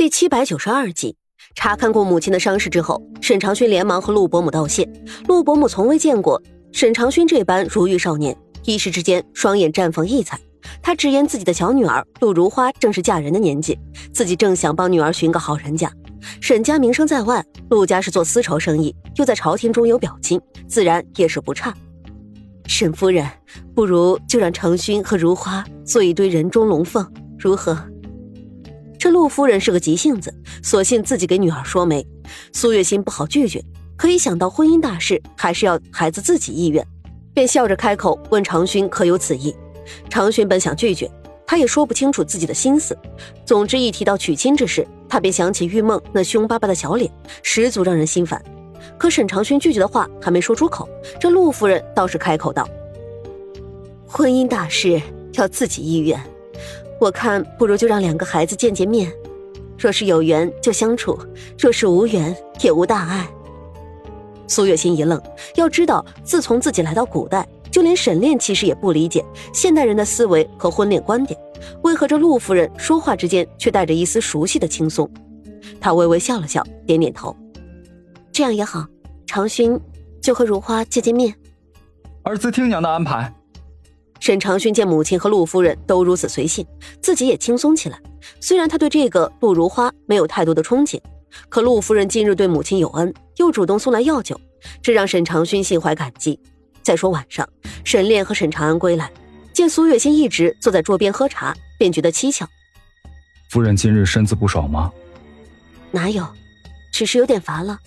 第七百九十二集，查看过母亲的伤势之后，沈长勋连忙和陆伯母道谢。陆伯母从未见过沈长勋这般如玉少年，一时之间双眼绽放异彩。他直言自己的小女儿陆如花正是嫁人的年纪，自己正想帮女儿寻个好人家。沈家名声在外，陆家是做丝绸生意，又在朝廷中有表亲，自然也是不差。沈夫人，不如就让长勋和如花做一对人中龙凤，如何？这陆夫人是个急性子，索性自己给女儿说媒。苏月心不好拒绝，可一想到婚姻大事，还是要孩子自己意愿，便笑着开口问长勋可有此意。长勋本想拒绝，他也说不清楚自己的心思。总之一提到娶亲之事，他便想起玉梦那凶巴巴的小脸，十足让人心烦。可沈长勋拒绝的话还没说出口，这陆夫人倒是开口道：“婚姻大事要自己意愿。”我看不如就让两个孩子见见面，若是有缘就相处，若是无缘也无大碍。苏月心一愣，要知道自从自己来到古代，就连沈炼其实也不理解现代人的思维和婚恋观点，为何这陆夫人说话之间却带着一丝熟悉的轻松？他微微笑了笑，点点头，这样也好，长勋就和如花见见面。儿子听娘的安排。沈长勋见母亲和陆夫人都如此随性，自己也轻松起来。虽然他对这个陆如花没有太多的憧憬，可陆夫人近日对母亲有恩，又主动送来药酒，这让沈长勋心怀感激。再说晚上，沈炼和沈长安归来，见苏月心一直坐在桌边喝茶，便觉得蹊跷。夫人今日身子不爽吗？哪有，只是有点乏了。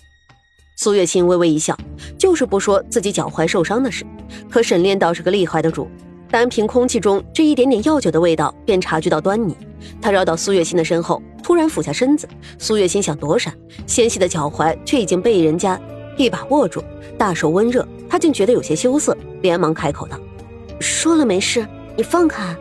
苏月心微微一笑，就是不说自己脚踝受伤的事。可沈炼倒是个厉害的主。单凭空气中这一点点药酒的味道，便察觉到端倪。他绕到苏月心的身后，突然俯下身子。苏月心想躲闪，纤细的脚踝却已经被人家一把握住，大手温热，他竟觉得有些羞涩，连忙开口道：“说了没事，你放开。”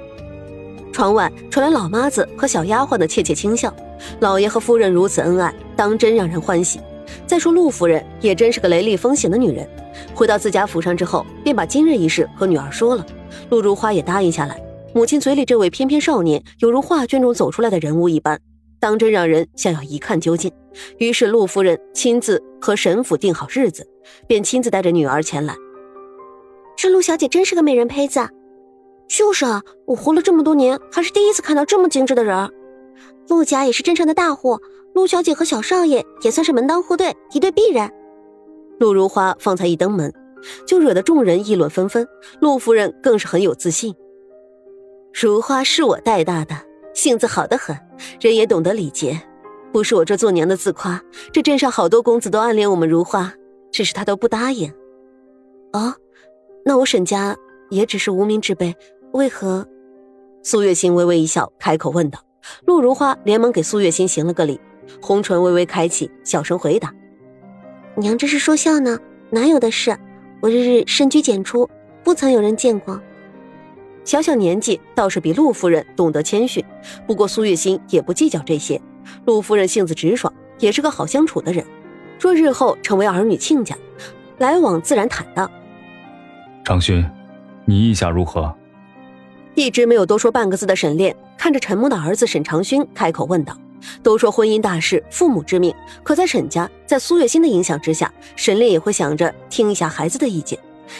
窗外传来老妈子和小丫鬟的窃窃轻笑。老爷和夫人如此恩爱，当真让人欢喜。再说陆夫人也真是个雷厉风行的女人。回到自家府上之后，便把今日一事和女儿说了。陆如花也答应下来。母亲嘴里这位翩翩少年，犹如画卷中走出来的人物一般，当真让人想要一看究竟。于是陆夫人亲自和沈府定好日子，便亲自带着女儿前来。这陆小姐真是个美人胚子。就是啊，我活了这么多年，还是第一次看到这么精致的人。陆家也是镇上的大户，陆小姐和小少爷也算是门当户对，一对璧人。陆如花方才一登门。就惹得众人议论纷纷，陆夫人更是很有自信。如花是我带大的，性子好得很，人也懂得礼节，不是我这做娘的自夸。这镇上好多公子都暗恋我们如花，只是他都不答应。哦，那我沈家也只是无名之辈，为何？苏月心微微一笑，开口问道。陆如花连忙给苏月心行了个礼，红唇微微开启，小声回答：“娘这是说笑呢，哪有的事。”我日日深居简出，不曾有人见过。小小年纪倒是比陆夫人懂得谦逊，不过苏月心也不计较这些。陆夫人性子直爽，也是个好相处的人。若日后成为儿女亲家，来往自然坦荡。长勋，你意下如何？一直没有多说半个字的沈炼看着沉默的儿子沈长勋，开口问道。都说婚姻大事，父母之命。可在沈家，在苏月心的影响之下，沈炼也会想着听一下孩子的意见。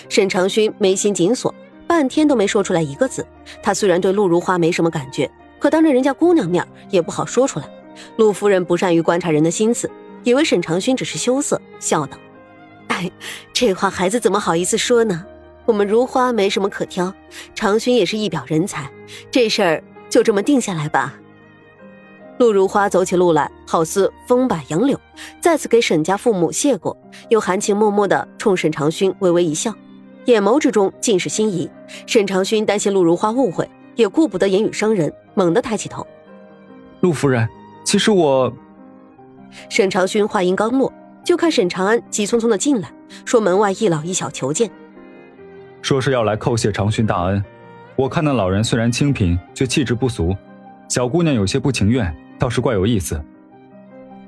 沈长勋眉心紧锁，半天都没说出来一个字。他虽然对陆如花没什么感觉，可当着人家姑娘面也不好说出来。陆夫人不善于观察人的心思，以为沈长勋只是羞涩，笑道：“哎，这话孩子怎么好意思说呢？我们如花没什么可挑，长勋也是一表人才，这事儿就这么定下来吧。”陆如花走起路来，好似风摆杨柳，再次给沈家父母谢过，又含情脉脉地冲沈长勋微微一笑，眼眸之中尽是心仪。沈长勋担心陆如花误会，也顾不得言语伤人，猛地抬起头：“陆夫人，其实我……”沈长勋话音刚落，就看沈长安急匆匆的进来，说：“门外一老一小求见，说是要来叩谢长勋大恩。我看那老人虽然清贫，却气质不俗，小姑娘有些不情愿。”倒是怪有意思。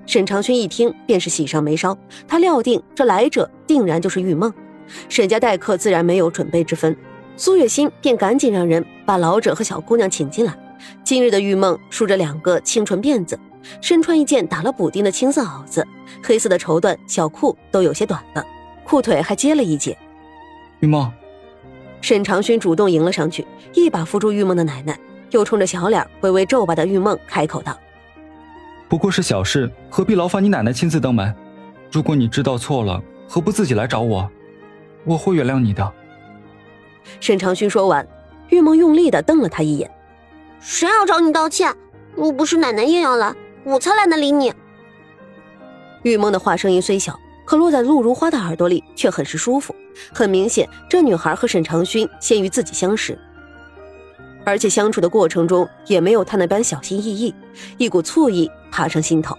沈长勋一听，便是喜上眉梢。他料定这来者定然就是玉梦。沈家待客自然没有准备之分。苏月心便赶紧让人把老者和小姑娘请进来。今日的玉梦梳着两个清纯辫子，身穿一件打了补丁的青色袄子，黑色的绸缎小裤都有些短了，裤腿还接了一截。玉梦，沈长勋主动迎了上去，一把扶住玉梦的奶奶，又冲着小脸微微皱巴的玉梦开口道：“不过是小事，何必劳烦你奶奶亲自登门？如果你知道错了，何不自己来找我？我会原谅你的。”沈长勋说完，玉梦用力的瞪了他一眼：“谁要找你道歉？又不是奶奶硬要来，我才懒得理你。”玉梦的话声音虽小，可落在陆如花的耳朵里却很是舒服。很明显，这女孩和沈长勋先于自己相识，而且相处的过程中也没有他那般小心翼翼，一股醋意爬上心头。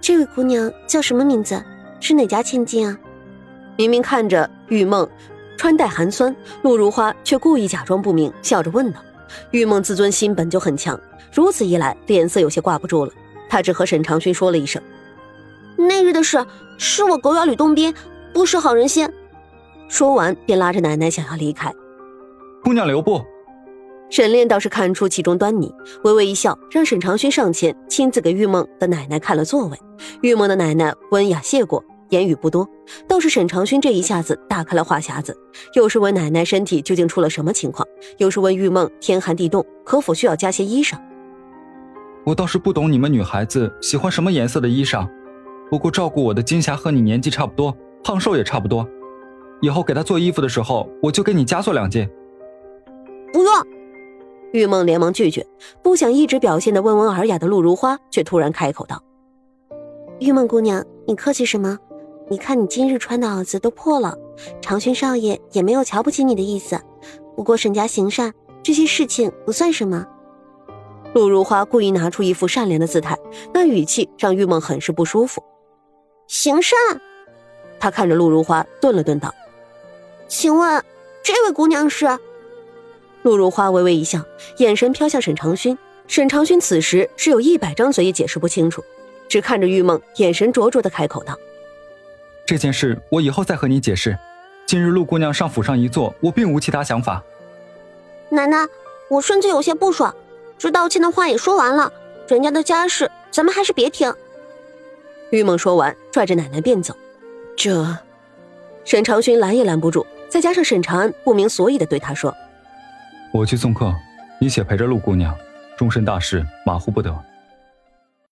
这位姑娘叫什么名字？是哪家千金啊？明明看着玉梦。穿戴寒酸，陆如花却故意假装不明，笑着问道：“玉梦自尊心本就很强，如此一来，脸色有些挂不住了。她只和沈长勋说了一声：‘那日的事是我狗咬吕洞宾，不识好人心。’说完，便拉着奶奶想要离开。姑娘留步。沈炼倒是看出其中端倪，微微一笑，让沈长勋上前亲自给玉梦的奶奶看了座位。玉梦的奶奶温雅谢过。言语不多，倒是沈长勋这一下子打开了话匣子，又是问奶奶身体究竟出了什么情况，又是问玉梦天寒地冻，可否需要加些衣裳。我倒是不懂你们女孩子喜欢什么颜色的衣裳，不过照顾我的金霞和你年纪差不多，胖瘦也差不多，以后给她做衣服的时候，我就给你加做两件。不用，玉梦连忙拒绝，不想一直表现的温文尔雅的陆如花却突然开口道：“玉梦姑娘，你客气什么？”你看，你今日穿的袄子都破了，长勋少爷也没有瞧不起你的意思。不过沈家行善，这些事情不算什么。陆如花故意拿出一副善良的姿态，那语气让玉梦很是不舒服。行善？他看着陆如花，顿了顿道：“请问这位姑娘是？”陆如花微微一笑，眼神飘向沈长勋。沈长勋此时是有一百张嘴也解释不清楚，只看着玉梦，眼神灼灼的开口道。这件事我以后再和你解释。今日陆姑娘上府上一坐，我并无其他想法。奶奶，我甚至有些不爽。这道歉的话也说完了，人家的家事咱们还是别听。玉梦说完，拽着奶奶便走。这，沈长勋拦也拦不住，再加上沈长安不明所以的对他说：“我去送客，你且陪着陆姑娘，终身大事马虎不得。”